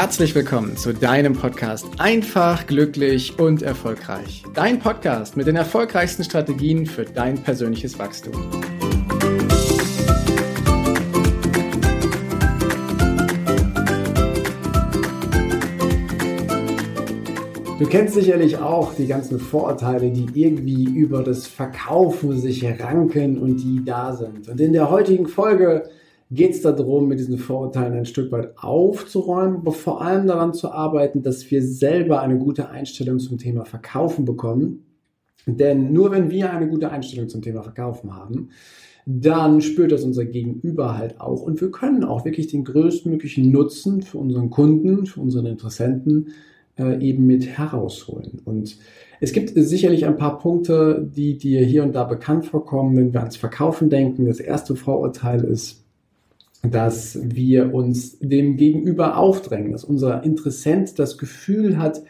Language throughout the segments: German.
herzlich willkommen zu deinem Podcast Einfach, glücklich und erfolgreich. Dein Podcast mit den erfolgreichsten Strategien für dein persönliches Wachstum. Du kennst sicherlich auch die ganzen Vorurteile, die irgendwie über das Verkaufen sich ranken und die da sind. Und in der heutigen Folge geht es darum, mit diesen Vorurteilen ein Stück weit aufzuräumen, aber vor allem daran zu arbeiten, dass wir selber eine gute Einstellung zum Thema Verkaufen bekommen. Denn nur wenn wir eine gute Einstellung zum Thema Verkaufen haben, dann spürt das unser Gegenüber halt auch und wir können auch wirklich den größtmöglichen Nutzen für unseren Kunden, für unseren Interessenten äh, eben mit herausholen. Und es gibt sicherlich ein paar Punkte, die dir hier und da bekannt vorkommen, wenn wir ans Verkaufen denken. Das erste Vorurteil ist, dass wir uns dem Gegenüber aufdrängen, dass unser Interessent das Gefühl hat,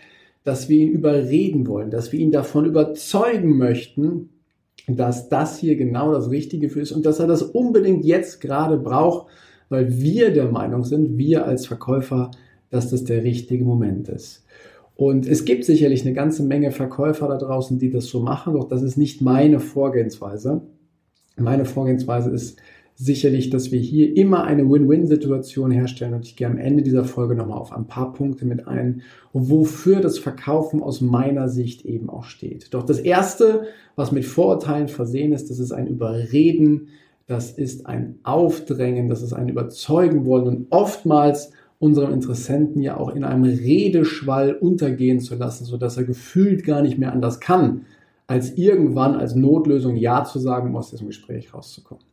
dass wir ihn überreden wollen, dass wir ihn davon überzeugen möchten, dass das hier genau das Richtige für ist und dass er das unbedingt jetzt gerade braucht, weil wir der Meinung sind, wir als Verkäufer, dass das der richtige Moment ist. Und es gibt sicherlich eine ganze Menge Verkäufer da draußen, die das so machen, doch das ist nicht meine Vorgehensweise. Meine Vorgehensweise ist, sicherlich, dass wir hier immer eine Win-Win-Situation herstellen und ich gehe am Ende dieser Folge nochmal auf ein paar Punkte mit ein, wofür das Verkaufen aus meiner Sicht eben auch steht. Doch das Erste, was mit Vorurteilen versehen ist, das ist ein Überreden, das ist ein Aufdrängen, das ist ein Überzeugen wollen und oftmals unseren Interessenten ja auch in einem Redeschwall untergehen zu lassen, sodass er gefühlt gar nicht mehr anders kann, als irgendwann als Notlösung Ja zu sagen, um aus diesem Gespräch rauszukommen.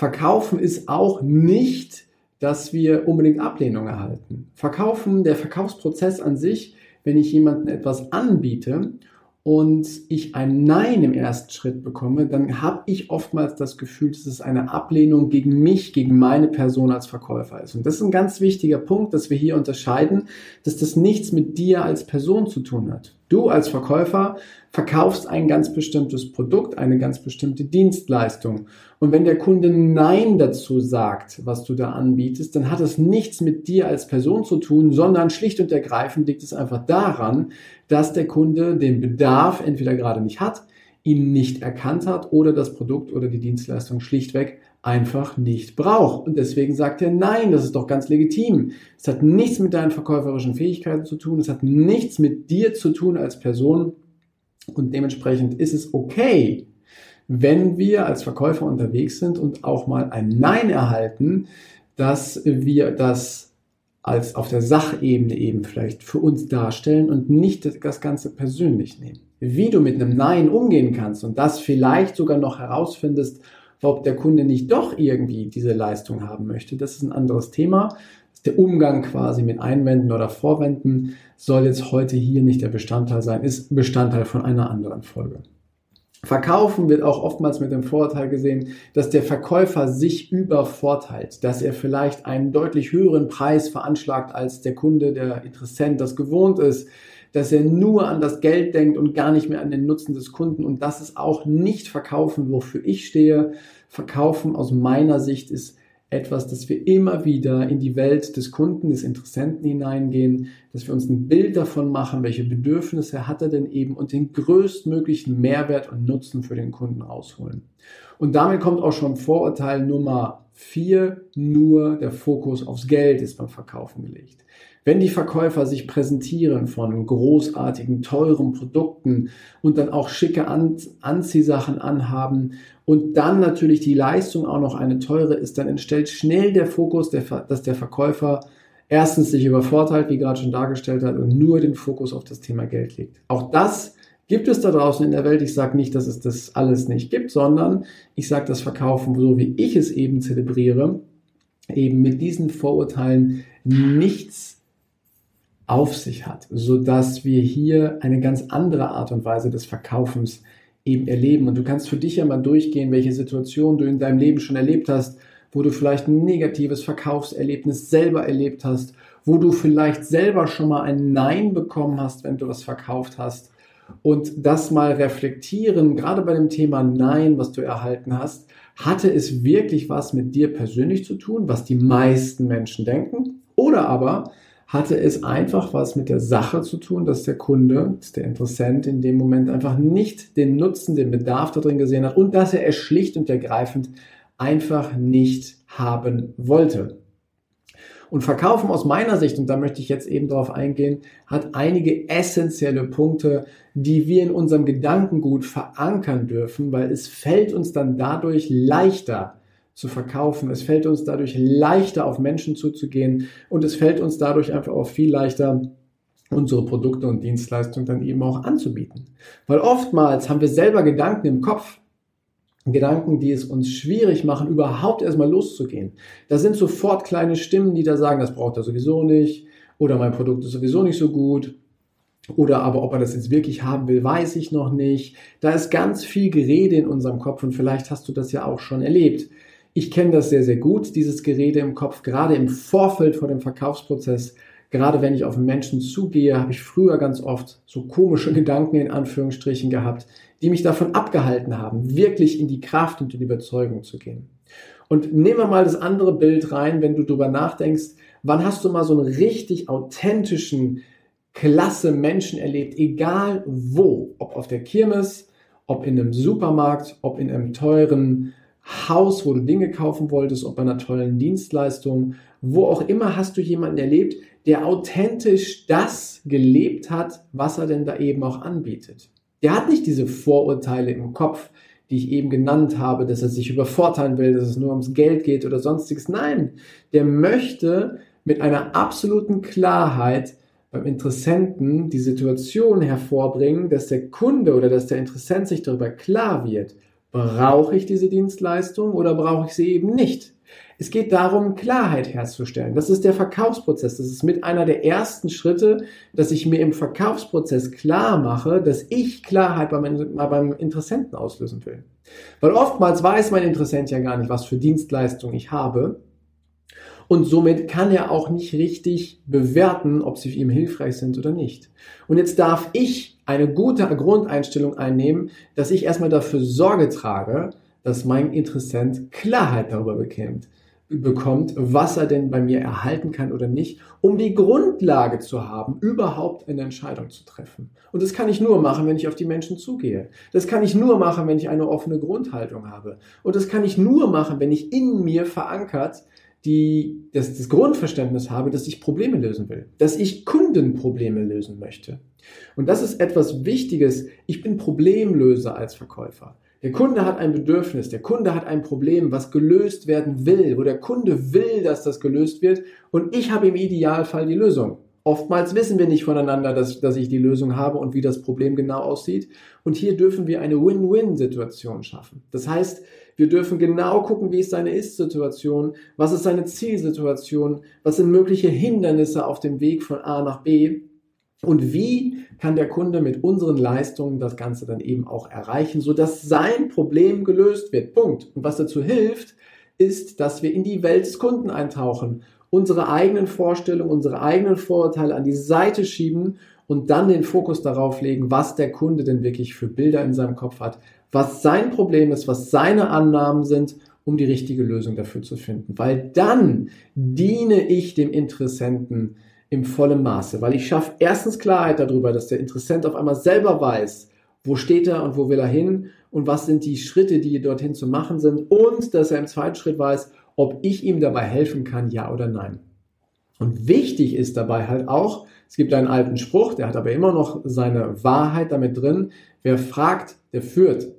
Verkaufen ist auch nicht, dass wir unbedingt Ablehnung erhalten. Verkaufen, der Verkaufsprozess an sich, wenn ich jemandem etwas anbiete und ich ein Nein im ersten Schritt bekomme, dann habe ich oftmals das Gefühl, dass es eine Ablehnung gegen mich, gegen meine Person als Verkäufer ist. Und das ist ein ganz wichtiger Punkt, dass wir hier unterscheiden, dass das nichts mit dir als Person zu tun hat. Du als Verkäufer verkaufst ein ganz bestimmtes Produkt, eine ganz bestimmte Dienstleistung. Und wenn der Kunde Nein dazu sagt, was du da anbietest, dann hat es nichts mit dir als Person zu tun, sondern schlicht und ergreifend liegt es einfach daran, dass der Kunde den Bedarf entweder gerade nicht hat, ihn nicht erkannt hat oder das Produkt oder die Dienstleistung schlichtweg einfach nicht braucht. Und deswegen sagt er, nein, das ist doch ganz legitim. Es hat nichts mit deinen verkäuferischen Fähigkeiten zu tun, es hat nichts mit dir zu tun als Person. Und dementsprechend ist es okay, wenn wir als Verkäufer unterwegs sind und auch mal ein Nein erhalten, dass wir das als auf der Sachebene eben vielleicht für uns darstellen und nicht das Ganze persönlich nehmen. Wie du mit einem Nein umgehen kannst und das vielleicht sogar noch herausfindest, ob der Kunde nicht doch irgendwie diese Leistung haben möchte, das ist ein anderes Thema. Der Umgang quasi mit Einwänden oder Vorwänden soll jetzt heute hier nicht der Bestandteil sein, ist Bestandteil von einer anderen Folge. Verkaufen wird auch oftmals mit dem Vorteil gesehen, dass der Verkäufer sich übervorteilt, dass er vielleicht einen deutlich höheren Preis veranschlagt als der Kunde, der Interessent das gewohnt ist, dass er nur an das Geld denkt und gar nicht mehr an den Nutzen des Kunden. Und das ist auch nicht Verkaufen, wofür ich stehe. Verkaufen aus meiner Sicht ist etwas, dass wir immer wieder in die Welt des Kunden, des Interessenten hineingehen, dass wir uns ein Bild davon machen, welche Bedürfnisse hat er denn eben und den größtmöglichen Mehrwert und Nutzen für den Kunden rausholen. Und damit kommt auch schon Vorurteil Nummer vier, nur der Fokus aufs Geld ist beim Verkaufen gelegt. Wenn die Verkäufer sich präsentieren von großartigen, teuren Produkten und dann auch schicke An Anziehsachen anhaben und dann natürlich die Leistung auch noch eine teure ist, dann entstellt schnell der Fokus, dass der Verkäufer erstens sich übervorteilt, wie gerade schon dargestellt hat, und nur den Fokus auf das Thema Geld legt. Auch das gibt es da draußen in der Welt. Ich sage nicht, dass es das alles nicht gibt, sondern ich sage das Verkaufen, so wie ich es eben zelebriere, eben mit diesen Vorurteilen nichts auf sich hat, so dass wir hier eine ganz andere Art und Weise des Verkaufens eben erleben. Und du kannst für dich ja mal durchgehen, welche Situation du in deinem Leben schon erlebt hast, wo du vielleicht ein negatives Verkaufserlebnis selber erlebt hast, wo du vielleicht selber schon mal ein Nein bekommen hast, wenn du was verkauft hast und das mal reflektieren, gerade bei dem Thema Nein, was du erhalten hast, hatte es wirklich was mit dir persönlich zu tun, was die meisten Menschen denken? Oder aber hatte es einfach was mit der Sache zu tun, dass der Kunde, der Interessent in dem Moment einfach nicht den Nutzen, den Bedarf da drin gesehen hat und dass er es schlicht und ergreifend einfach nicht haben wollte. Und Verkaufen aus meiner Sicht, und da möchte ich jetzt eben darauf eingehen, hat einige essentielle Punkte, die wir in unserem Gedankengut verankern dürfen, weil es fällt uns dann dadurch leichter zu verkaufen. Es fällt uns dadurch leichter auf Menschen zuzugehen und es fällt uns dadurch einfach auch viel leichter, unsere Produkte und Dienstleistungen dann eben auch anzubieten. Weil oftmals haben wir selber Gedanken im Kopf, Gedanken, die es uns schwierig machen, überhaupt erstmal loszugehen. Da sind sofort kleine Stimmen, die da sagen, das braucht er sowieso nicht oder mein Produkt ist sowieso nicht so gut oder aber ob er das jetzt wirklich haben will, weiß ich noch nicht. Da ist ganz viel Gerede in unserem Kopf und vielleicht hast du das ja auch schon erlebt. Ich kenne das sehr, sehr gut, dieses Gerede im Kopf, gerade im Vorfeld vor dem Verkaufsprozess. Gerade wenn ich auf einen Menschen zugehe, habe ich früher ganz oft so komische Gedanken in Anführungsstrichen gehabt, die mich davon abgehalten haben, wirklich in die Kraft und in die Überzeugung zu gehen. Und nehmen wir mal das andere Bild rein, wenn du darüber nachdenkst, wann hast du mal so einen richtig authentischen, klasse Menschen erlebt, egal wo, ob auf der Kirmes, ob in einem Supermarkt, ob in einem teuren Haus, wo du Dinge kaufen wolltest, ob bei einer tollen Dienstleistung, wo auch immer hast du jemanden erlebt, der authentisch das gelebt hat, was er denn da eben auch anbietet. Der hat nicht diese Vorurteile im Kopf, die ich eben genannt habe, dass er sich übervorteilen will, dass es nur ums Geld geht oder sonstiges. Nein, der möchte mit einer absoluten Klarheit beim Interessenten die Situation hervorbringen, dass der Kunde oder dass der Interessent sich darüber klar wird, brauche ich diese Dienstleistung oder brauche ich sie eben nicht. Es geht darum, Klarheit herzustellen. Das ist der Verkaufsprozess. Das ist mit einer der ersten Schritte, dass ich mir im Verkaufsprozess klar mache, dass ich Klarheit beim, beim Interessenten auslösen will. Weil oftmals weiß mein Interessent ja gar nicht, was für Dienstleistungen ich habe. Und somit kann er auch nicht richtig bewerten, ob sie ihm hilfreich sind oder nicht. Und jetzt darf ich eine gute Grundeinstellung einnehmen, dass ich erstmal dafür Sorge trage, dass mein Interessent Klarheit darüber bekommt, bekommt, was er denn bei mir erhalten kann oder nicht, um die Grundlage zu haben, überhaupt eine Entscheidung zu treffen. Und das kann ich nur machen, wenn ich auf die Menschen zugehe. Das kann ich nur machen, wenn ich eine offene Grundhaltung habe. Und das kann ich nur machen, wenn ich in mir verankert die, das, das Grundverständnis habe, dass ich Probleme lösen will, dass ich Kundenprobleme lösen möchte. Und das ist etwas Wichtiges. Ich bin Problemlöser als Verkäufer. Der Kunde hat ein Bedürfnis, der Kunde hat ein Problem, was gelöst werden will, wo der Kunde will, dass das gelöst wird und ich habe im Idealfall die Lösung. Oftmals wissen wir nicht voneinander, dass, dass ich die Lösung habe und wie das Problem genau aussieht. Und hier dürfen wir eine Win-Win-Situation schaffen. Das heißt, wir dürfen genau gucken, wie ist seine Ist-Situation, was ist seine Zielsituation, was sind mögliche Hindernisse auf dem Weg von A nach B und wie kann der Kunde mit unseren Leistungen das Ganze dann eben auch erreichen, sodass sein Problem gelöst wird. Punkt. Und was dazu hilft, ist, dass wir in die Welt des Kunden eintauchen, unsere eigenen Vorstellungen, unsere eigenen Vorurteile an die Seite schieben und dann den Fokus darauf legen, was der Kunde denn wirklich für Bilder in seinem Kopf hat, was sein Problem ist, was seine Annahmen sind, um die richtige Lösung dafür zu finden. Weil dann diene ich dem Interessenten im vollen Maße, weil ich schaffe erstens Klarheit darüber, dass der Interessent auf einmal selber weiß, wo steht er und wo will er hin und was sind die Schritte, die dorthin zu machen sind und dass er im zweiten Schritt weiß, ob ich ihm dabei helfen kann, ja oder nein. Und wichtig ist dabei halt auch, es gibt einen alten Spruch, der hat aber immer noch seine Wahrheit damit drin, wer fragt, der führt.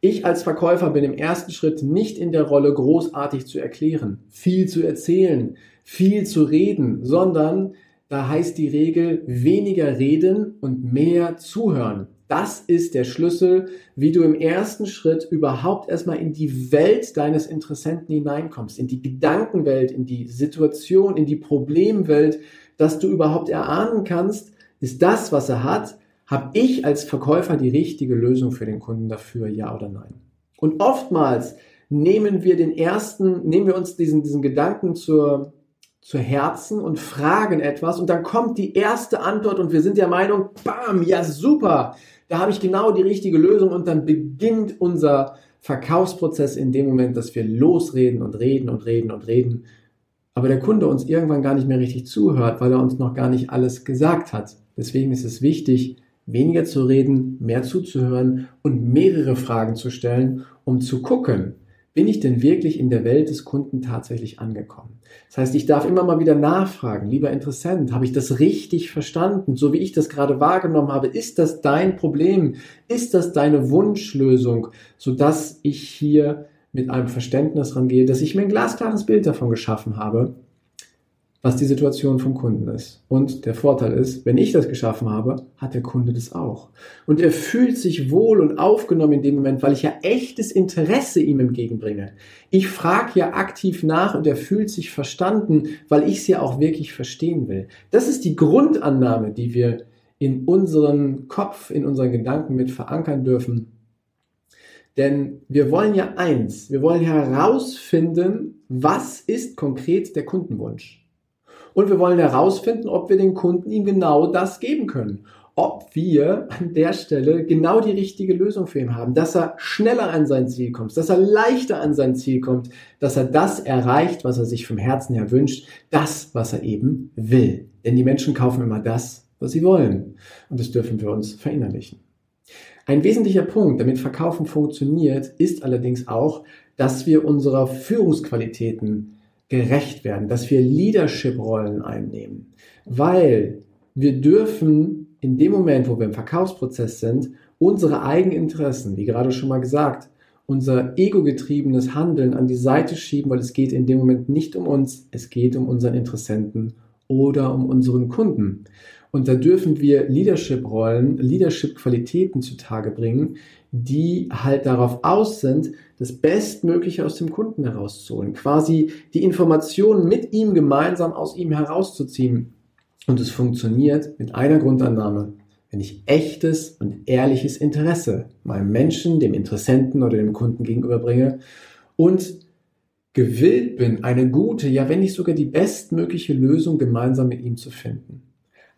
Ich als Verkäufer bin im ersten Schritt nicht in der Rolle, großartig zu erklären, viel zu erzählen, viel zu reden, sondern da heißt die Regel weniger reden und mehr zuhören. Das ist der Schlüssel, wie du im ersten Schritt überhaupt erstmal in die Welt deines Interessenten hineinkommst, in die Gedankenwelt, in die Situation, in die Problemwelt, dass du überhaupt erahnen kannst, ist das, was er hat, habe ich als Verkäufer die richtige Lösung für den Kunden dafür, ja oder nein? Und oftmals nehmen wir den ersten, nehmen wir uns diesen, diesen Gedanken zur, zu Herzen und fragen etwas und dann kommt die erste Antwort und wir sind der Meinung, bam, ja super, Da habe ich genau die richtige Lösung und dann beginnt unser Verkaufsprozess in dem Moment, dass wir losreden und reden und reden und reden. Aber der Kunde uns irgendwann gar nicht mehr richtig zuhört, weil er uns noch gar nicht alles gesagt hat. Deswegen ist es wichtig, weniger zu reden, mehr zuzuhören und mehrere Fragen zu stellen, um zu gucken, bin ich denn wirklich in der Welt des Kunden tatsächlich angekommen? Das heißt, ich darf immer mal wieder nachfragen, lieber Interessent, habe ich das richtig verstanden, so wie ich das gerade wahrgenommen habe? Ist das dein Problem? Ist das deine Wunschlösung, sodass ich hier mit einem Verständnis rangehe, dass ich mir ein glasklares Bild davon geschaffen habe, was die Situation vom Kunden ist. Und der Vorteil ist, wenn ich das geschaffen habe, hat der Kunde das auch. Und er fühlt sich wohl und aufgenommen in dem Moment, weil ich ja echtes Interesse ihm entgegenbringe. Ich frage ja aktiv nach und er fühlt sich verstanden, weil ich es ja auch wirklich verstehen will. Das ist die Grundannahme, die wir in unseren Kopf, in unseren Gedanken mit verankern dürfen. Denn wir wollen ja eins, wir wollen herausfinden, was ist konkret der Kundenwunsch. Und wir wollen herausfinden, ob wir den Kunden ihm genau das geben können. Ob wir an der Stelle genau die richtige Lösung für ihn haben, dass er schneller an sein Ziel kommt, dass er leichter an sein Ziel kommt, dass er das erreicht, was er sich vom Herzen her wünscht, das, was er eben will. Denn die Menschen kaufen immer das, was sie wollen. Und das dürfen wir uns verinnerlichen. Ein wesentlicher Punkt, damit Verkaufen funktioniert, ist allerdings auch, dass wir unserer Führungsqualitäten gerecht werden, dass wir Leadership-Rollen einnehmen, weil wir dürfen in dem Moment, wo wir im Verkaufsprozess sind, unsere eigenen Interessen, wie gerade schon mal gesagt, unser ego-getriebenes Handeln an die Seite schieben, weil es geht in dem Moment nicht um uns, es geht um unseren Interessenten oder um unseren Kunden. Und da dürfen wir Leadership-Rollen, Leadership-Qualitäten zutage bringen, die halt darauf aus sind, das Bestmögliche aus dem Kunden herauszuholen, quasi die Informationen mit ihm gemeinsam aus ihm herauszuziehen. Und es funktioniert mit einer Grundannahme. Wenn ich echtes und ehrliches Interesse meinem Menschen, dem Interessenten oder dem Kunden gegenüberbringe und gewillt bin, eine gute, ja wenn nicht sogar die bestmögliche Lösung gemeinsam mit ihm zu finden.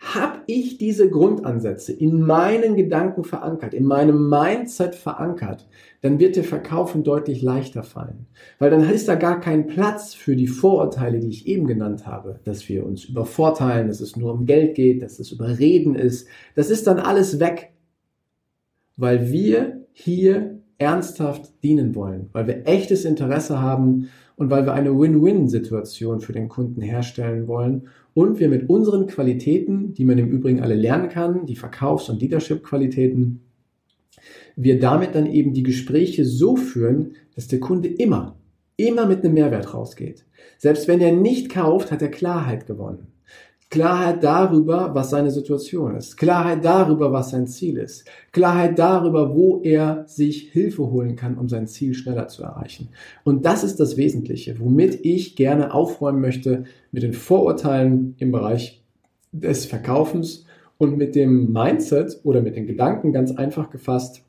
Habe ich diese Grundansätze in meinen Gedanken verankert, in meinem Mindset verankert, dann wird der Verkaufen deutlich leichter fallen. Weil dann ist da gar kein Platz für die Vorurteile, die ich eben genannt habe, dass wir uns übervorteilen, dass es nur um Geld geht, dass es überreden ist. Das ist dann alles weg. Weil wir hier ernsthaft dienen wollen, weil wir echtes Interesse haben und weil wir eine Win-Win-Situation für den Kunden herstellen wollen und wir mit unseren Qualitäten, die man im Übrigen alle lernen kann, die Verkaufs- und Leadership-Qualitäten, wir damit dann eben die Gespräche so führen, dass der Kunde immer, immer mit einem Mehrwert rausgeht. Selbst wenn er nicht kauft, hat er Klarheit gewonnen. Klarheit darüber, was seine Situation ist. Klarheit darüber, was sein Ziel ist. Klarheit darüber, wo er sich Hilfe holen kann, um sein Ziel schneller zu erreichen. Und das ist das Wesentliche, womit ich gerne aufräumen möchte mit den Vorurteilen im Bereich des Verkaufens und mit dem Mindset oder mit den Gedanken ganz einfach gefasst,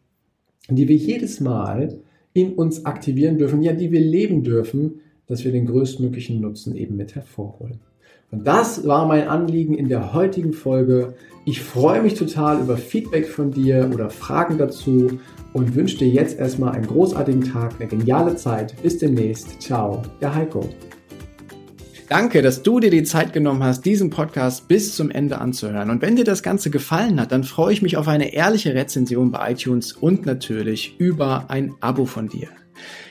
die wir jedes Mal in uns aktivieren dürfen, ja, die wir leben dürfen, dass wir den größtmöglichen Nutzen eben mit hervorholen. Und das war mein Anliegen in der heutigen Folge. Ich freue mich total über Feedback von dir oder Fragen dazu und wünsche dir jetzt erstmal einen großartigen Tag, eine geniale Zeit. Bis demnächst. Ciao, der Heiko. Danke, dass du dir die Zeit genommen hast, diesen Podcast bis zum Ende anzuhören. Und wenn dir das Ganze gefallen hat, dann freue ich mich auf eine ehrliche Rezension bei iTunes und natürlich über ein Abo von dir.